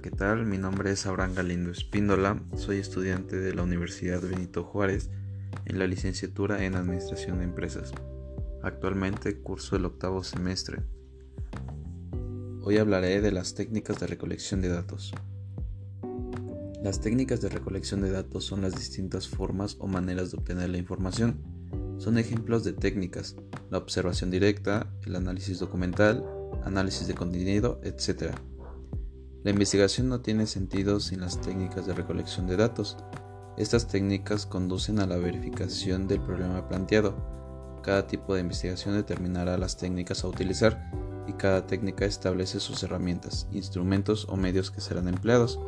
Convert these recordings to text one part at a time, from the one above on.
¿qué tal? Mi nombre es Abraham Galindo Espíndola, soy estudiante de la Universidad Benito Juárez en la licenciatura en Administración de Empresas. Actualmente curso el octavo semestre. Hoy hablaré de las técnicas de recolección de datos. Las técnicas de recolección de datos son las distintas formas o maneras de obtener la información. Son ejemplos de técnicas, la observación directa, el análisis documental, análisis de contenido, etc. La investigación no tiene sentido sin las técnicas de recolección de datos. Estas técnicas conducen a la verificación del problema planteado. Cada tipo de investigación determinará las técnicas a utilizar y cada técnica establece sus herramientas, instrumentos o medios que serán empleados.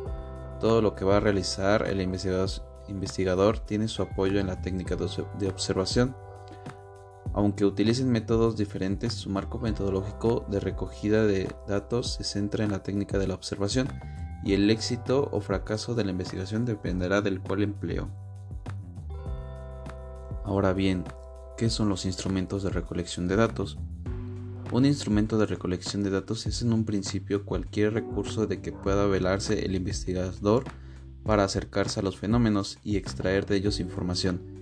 Todo lo que va a realizar el investigador, tiene su apoyo en la técnica de observación aunque utilicen métodos diferentes, su marco metodológico de recogida de datos se centra en la técnica de la observación y el éxito o fracaso de la investigación dependerá del cual empleo. Ahora bien, ¿qué son los instrumentos de recolección de datos? Un instrumento de recolección de datos es en un principio cualquier recurso de que pueda velarse el investigador para acercarse a los fenómenos y extraer de ellos información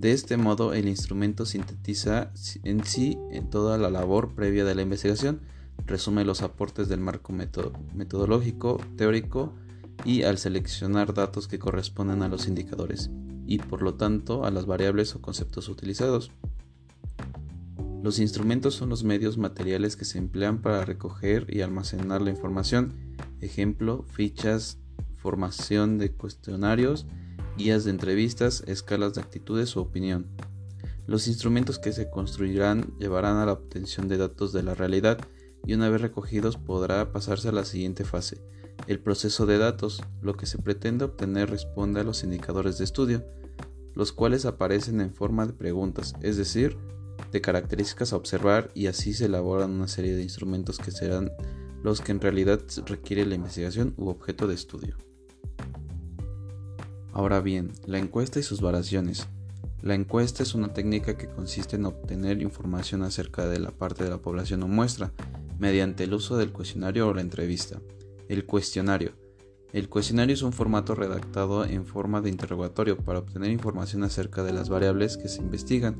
de este modo, el instrumento sintetiza en sí en toda la labor previa de la investigación, resume los aportes del marco metodológico, teórico y al seleccionar datos que corresponden a los indicadores y por lo tanto a las variables o conceptos utilizados. Los instrumentos son los medios materiales que se emplean para recoger y almacenar la información, ejemplo, fichas, formación de cuestionarios, guías de entrevistas, escalas de actitudes o opinión. Los instrumentos que se construirán llevarán a la obtención de datos de la realidad y una vez recogidos podrá pasarse a la siguiente fase, el proceso de datos. Lo que se pretende obtener responde a los indicadores de estudio, los cuales aparecen en forma de preguntas, es decir, de características a observar y así se elaboran una serie de instrumentos que serán los que en realidad requiere la investigación u objeto de estudio. Ahora bien, la encuesta y sus variaciones. La encuesta es una técnica que consiste en obtener información acerca de la parte de la población o muestra mediante el uso del cuestionario o la entrevista. El cuestionario. El cuestionario es un formato redactado en forma de interrogatorio para obtener información acerca de las variables que se investigan.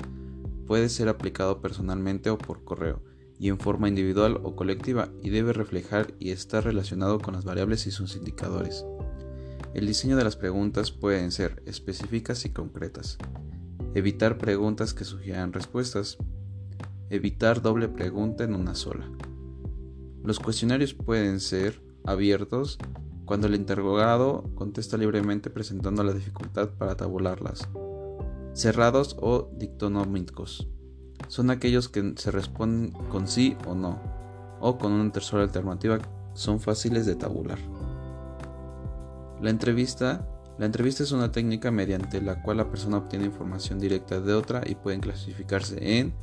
Puede ser aplicado personalmente o por correo, y en forma individual o colectiva, y debe reflejar y estar relacionado con las variables y sus indicadores. El diseño de las preguntas pueden ser específicas y concretas. Evitar preguntas que sugieran respuestas. Evitar doble pregunta en una sola. Los cuestionarios pueden ser abiertos cuando el interrogado contesta libremente presentando la dificultad para tabularlas. Cerrados o dictonómicos. Son aquellos que se responden con sí o no, o con una tercera alternativa, son fáciles de tabular. La entrevista, la entrevista es una técnica mediante la cual la persona obtiene información directa de otra y pueden clasificarse en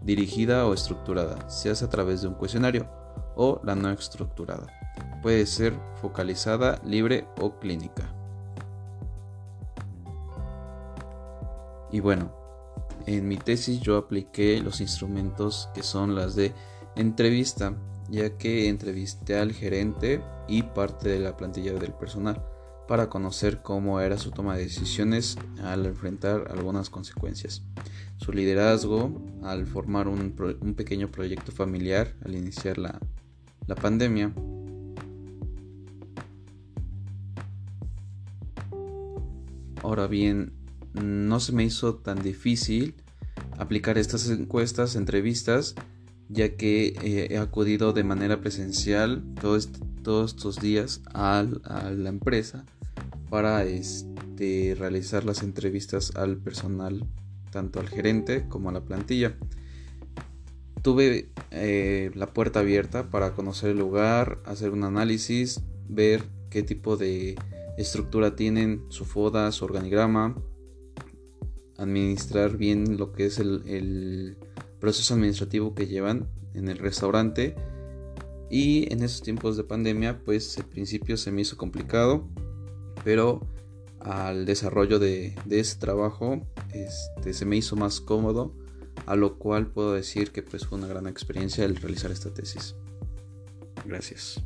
dirigida o estructurada. Se hace a través de un cuestionario o la no estructurada. Puede ser focalizada, libre o clínica. Y bueno, en mi tesis yo apliqué los instrumentos que son las de entrevista, ya que entrevisté al gerente y parte de la plantilla del personal para conocer cómo era su toma de decisiones al enfrentar algunas consecuencias. Su liderazgo al formar un, pequeño proyecto familiar al iniciar la, la pandemia. Ahora bien, no se me hizo tan difícil aplicar estas encuestas, entrevistas, ya que eh, he acudido de manera presencial todos estos días a la empresa para este, realizar las entrevistas al personal, tanto al gerente como a la plantilla. Tuve eh, la puerta abierta para conocer el lugar, hacer un análisis, ver qué tipo de estructura tienen, su FODA, su organigrama, administrar bien lo que es el, el proceso administrativo que llevan en el restaurante. Y en esos tiempos de pandemia, pues al principio se me hizo complicado pero al desarrollo de, ese trabajo este, se me hizo más cómodo, a lo cual puedo decir que pues fue una gran experiencia el realizar esta tesis. Gracias.